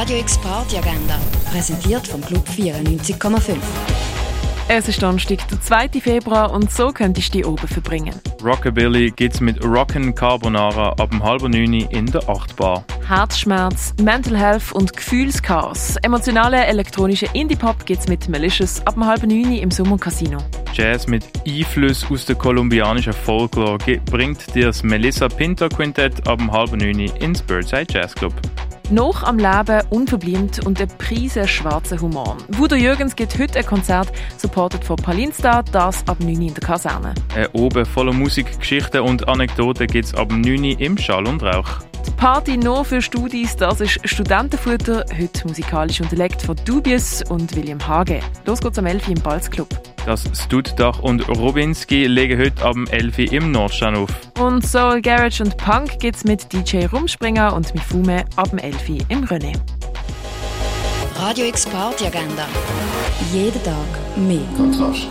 Radio X Party Agenda, präsentiert vom Club 94,5. Es ist Donnerstag, der 2. Februar und so könntest du die oben verbringen. Rockabilly gibt's mit Rockin' Carbonara ab dem halben neun in der 8 Bar. Herzschmerz, Mental Health und Gefühlschaos. Emotionale elektronische Indie-Pop gibt's mit Malicious ab dem halben neun im Sommercasino. Jazz mit Einfluss aus der kolumbianischen Folklore bringt dir das Melissa Pinto Quintett ab dem halben neun ins Birdside Jazz Club. Noch am Leben, unverblümt und ein Prise schwarzer Humor. Wudo Jürgens gibt heute ein Konzert, supported von Palinstar, das ab 9 in der Kaserne. Ein Oben voller Musik, Geschichten und Anekdoten gibt's ab 9 im Schall und Rauch. Die Party nur für Studis, das ist Studentenfutter, heute musikalisch unterlegt von Dubious und William Hage. Los geht's am 11 im Balzclub. Das Studach und Robinski legen heute am 11 im Nordstern auf. Und Soul, Garage und Punk gibt's mit DJ Rumspringer und Mifume ab dem 11 im René. Radio X Party Agenda. Jeden Tag mehr. Kontrast.